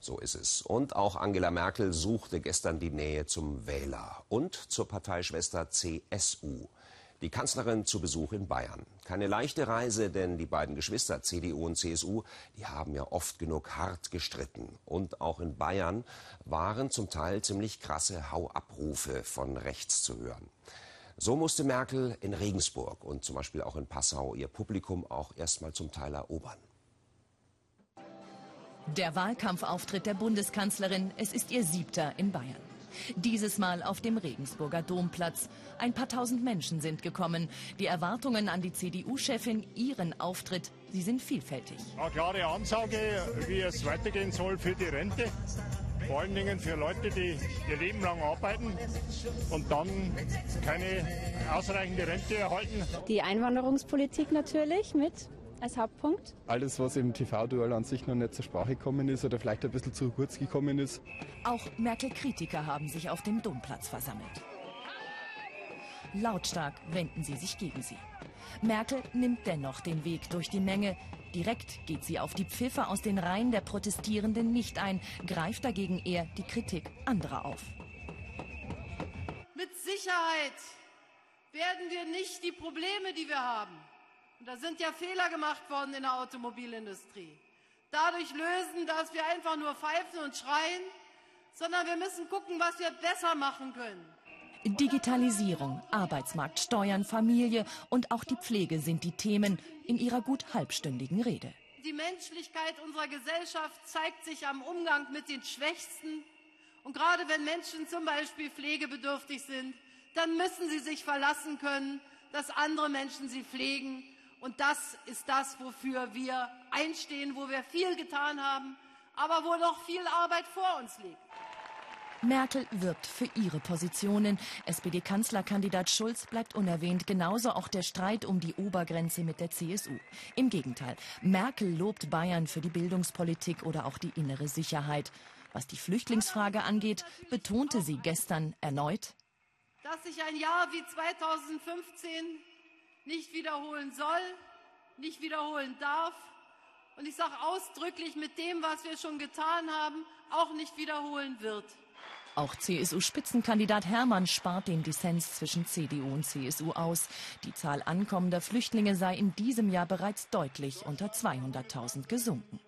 So ist es. Und auch Angela Merkel suchte gestern die Nähe zum Wähler und zur Parteischwester CSU. Die Kanzlerin zu Besuch in Bayern. Keine leichte Reise, denn die beiden Geschwister CDU und CSU, die haben ja oft genug hart gestritten. Und auch in Bayern waren zum Teil ziemlich krasse Hauabrufe von rechts zu hören. So musste Merkel in Regensburg und zum Beispiel auch in Passau ihr Publikum auch erstmal zum Teil erobern. Der Wahlkampfauftritt der Bundeskanzlerin, es ist ihr siebter in Bayern. Dieses Mal auf dem Regensburger Domplatz. Ein paar tausend Menschen sind gekommen. Die Erwartungen an die CDU-Chefin, ihren Auftritt, sie sind vielfältig. Eine klare Ansage, wie es weitergehen soll für die Rente. Vor allen Dingen für Leute, die ihr Leben lang arbeiten und dann keine ausreichende Rente erhalten. Die Einwanderungspolitik natürlich mit als Hauptpunkt? Alles, was im TV-Duell an sich noch nicht zur Sprache gekommen ist oder vielleicht ein bisschen zu kurz gekommen ist. Auch Merkel-Kritiker haben sich auf dem Domplatz versammelt. Lautstark wenden sie sich gegen sie. Merkel nimmt dennoch den Weg durch die Menge. Direkt geht sie auf die Pfiffe aus den Reihen der Protestierenden nicht ein, greift dagegen eher die Kritik anderer auf. Mit Sicherheit werden wir nicht die Probleme, die wir haben, und da sind ja Fehler gemacht worden in der Automobilindustrie. Dadurch lösen, dass wir einfach nur pfeifen und schreien, sondern wir müssen gucken, was wir besser machen können. Digitalisierung, Arbeitsmarkt, Steuern, Familie und auch die Pflege sind die Themen in ihrer gut halbstündigen Rede. Die Menschlichkeit unserer Gesellschaft zeigt sich am Umgang mit den Schwächsten. Und gerade wenn Menschen zum Beispiel pflegebedürftig sind, dann müssen sie sich verlassen können, dass andere Menschen sie pflegen und das ist das, wofür wir einstehen, wo wir viel getan haben, aber wo noch viel Arbeit vor uns liegt. Merkel wirbt für ihre Positionen. SPD-Kanzlerkandidat Schulz bleibt unerwähnt, genauso auch der Streit um die Obergrenze mit der CSU. Im Gegenteil, Merkel lobt Bayern für die Bildungspolitik oder auch die innere Sicherheit. Was die Flüchtlingsfrage angeht, betonte sie gestern erneut, dass sich ein Jahr wie 2015 nicht wiederholen soll, nicht wiederholen darf. Und ich sage ausdrücklich, mit dem, was wir schon getan haben, auch nicht wiederholen wird. Auch CSU-Spitzenkandidat Hermann spart den Dissens zwischen CDU und CSU aus. Die Zahl ankommender Flüchtlinge sei in diesem Jahr bereits deutlich unter 200.000 gesunken.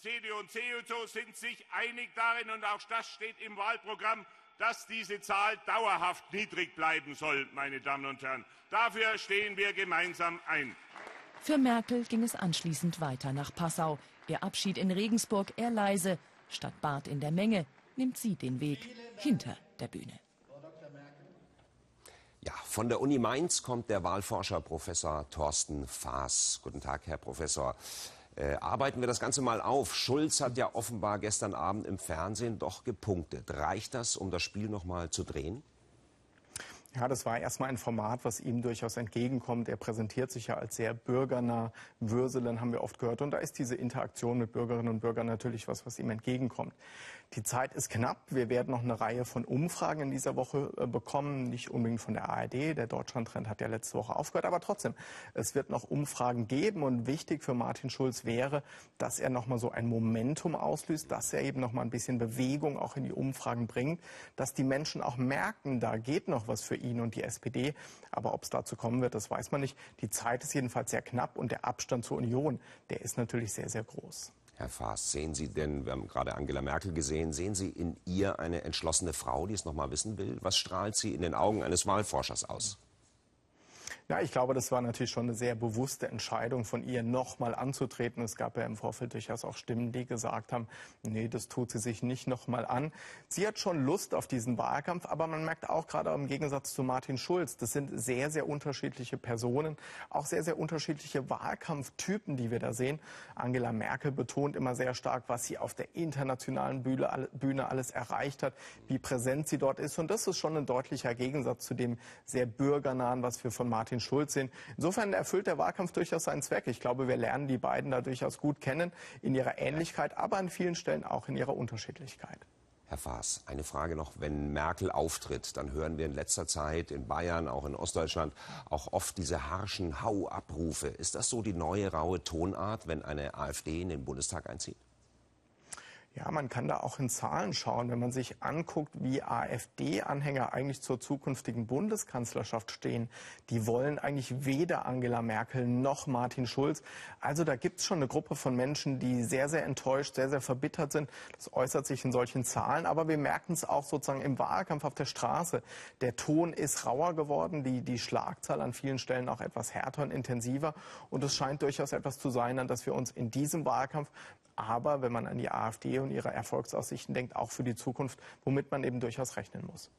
CDU und CSU sind sich einig darin, und auch das steht im Wahlprogramm, dass diese Zahl dauerhaft niedrig bleiben soll, meine Damen und Herren. Dafür stehen wir gemeinsam ein. Für Merkel ging es anschließend weiter nach Passau. Ihr Abschied in Regensburg eher leise. Statt Bart in der Menge nimmt sie den Weg hinter der Bühne. Ja, von der Uni Mainz kommt der Wahlforscher Professor Thorsten Faas. Guten Tag, Herr Professor. Äh, arbeiten wir das Ganze mal auf. Schulz hat ja offenbar gestern Abend im Fernsehen doch gepunktet. Reicht das, um das Spiel noch mal zu drehen? Ja, das war erstmal ein Format, was ihm durchaus entgegenkommt. Er präsentiert sich ja als sehr bürgernah. Würselen haben wir oft gehört. Und da ist diese Interaktion mit Bürgerinnen und Bürgern natürlich was, was ihm entgegenkommt. Die Zeit ist knapp. Wir werden noch eine Reihe von Umfragen in dieser Woche äh, bekommen. Nicht unbedingt von der ARD. Der Deutschlandtrend hat ja letzte Woche aufgehört. Aber trotzdem, es wird noch Umfragen geben. Und wichtig für Martin Schulz wäre, dass er noch mal so ein Momentum auslöst, dass er eben noch mal ein bisschen Bewegung auch in die Umfragen bringt, dass die Menschen auch merken, da geht noch was für ihn und die SPD. Aber ob es dazu kommen wird, das weiß man nicht. Die Zeit ist jedenfalls sehr knapp und der Abstand zur Union, der ist natürlich sehr, sehr groß. Herr Faas, sehen Sie denn, wir haben gerade Angela Merkel gesehen, sehen Sie in ihr eine entschlossene Frau, die es noch mal wissen will? Was strahlt sie in den Augen eines Wahlforschers aus? Ja, ich glaube, das war natürlich schon eine sehr bewusste Entscheidung von ihr, nochmal anzutreten. Es gab ja im Vorfeld durchaus auch Stimmen, die gesagt haben, nee, das tut sie sich nicht nochmal an. Sie hat schon Lust auf diesen Wahlkampf, aber man merkt auch gerade im Gegensatz zu Martin Schulz, das sind sehr, sehr unterschiedliche Personen, auch sehr, sehr unterschiedliche Wahlkampftypen, die wir da sehen. Angela Merkel betont immer sehr stark, was sie auf der internationalen Bühne alles erreicht hat, wie präsent sie dort ist. Und das ist schon ein deutlicher Gegensatz zu dem sehr bürgernahen, was wir von Martin Martin Schulz sehen. Insofern erfüllt der Wahlkampf durchaus seinen Zweck. Ich glaube, wir lernen die beiden da durchaus gut kennen in ihrer Ähnlichkeit, aber an vielen Stellen auch in ihrer Unterschiedlichkeit. Herr Faas, eine Frage noch. Wenn Merkel auftritt, dann hören wir in letzter Zeit in Bayern, auch in Ostdeutschland, auch oft diese harschen Hau-Abrufe. Ist das so die neue raue Tonart, wenn eine AfD in den Bundestag einzieht? Ja, man kann da auch in Zahlen schauen, wenn man sich anguckt, wie AfD-Anhänger eigentlich zur zukünftigen Bundeskanzlerschaft stehen. Die wollen eigentlich weder Angela Merkel noch Martin Schulz. Also da gibt es schon eine Gruppe von Menschen, die sehr, sehr enttäuscht, sehr, sehr verbittert sind. Das äußert sich in solchen Zahlen. Aber wir merken es auch sozusagen im Wahlkampf auf der Straße. Der Ton ist rauer geworden, die, die Schlagzahl an vielen Stellen auch etwas härter und intensiver. Und es scheint durchaus etwas zu sein, an das wir uns in diesem Wahlkampf aber wenn man an die AfD und ihre Erfolgsaussichten denkt, auch für die Zukunft, womit man eben durchaus rechnen muss.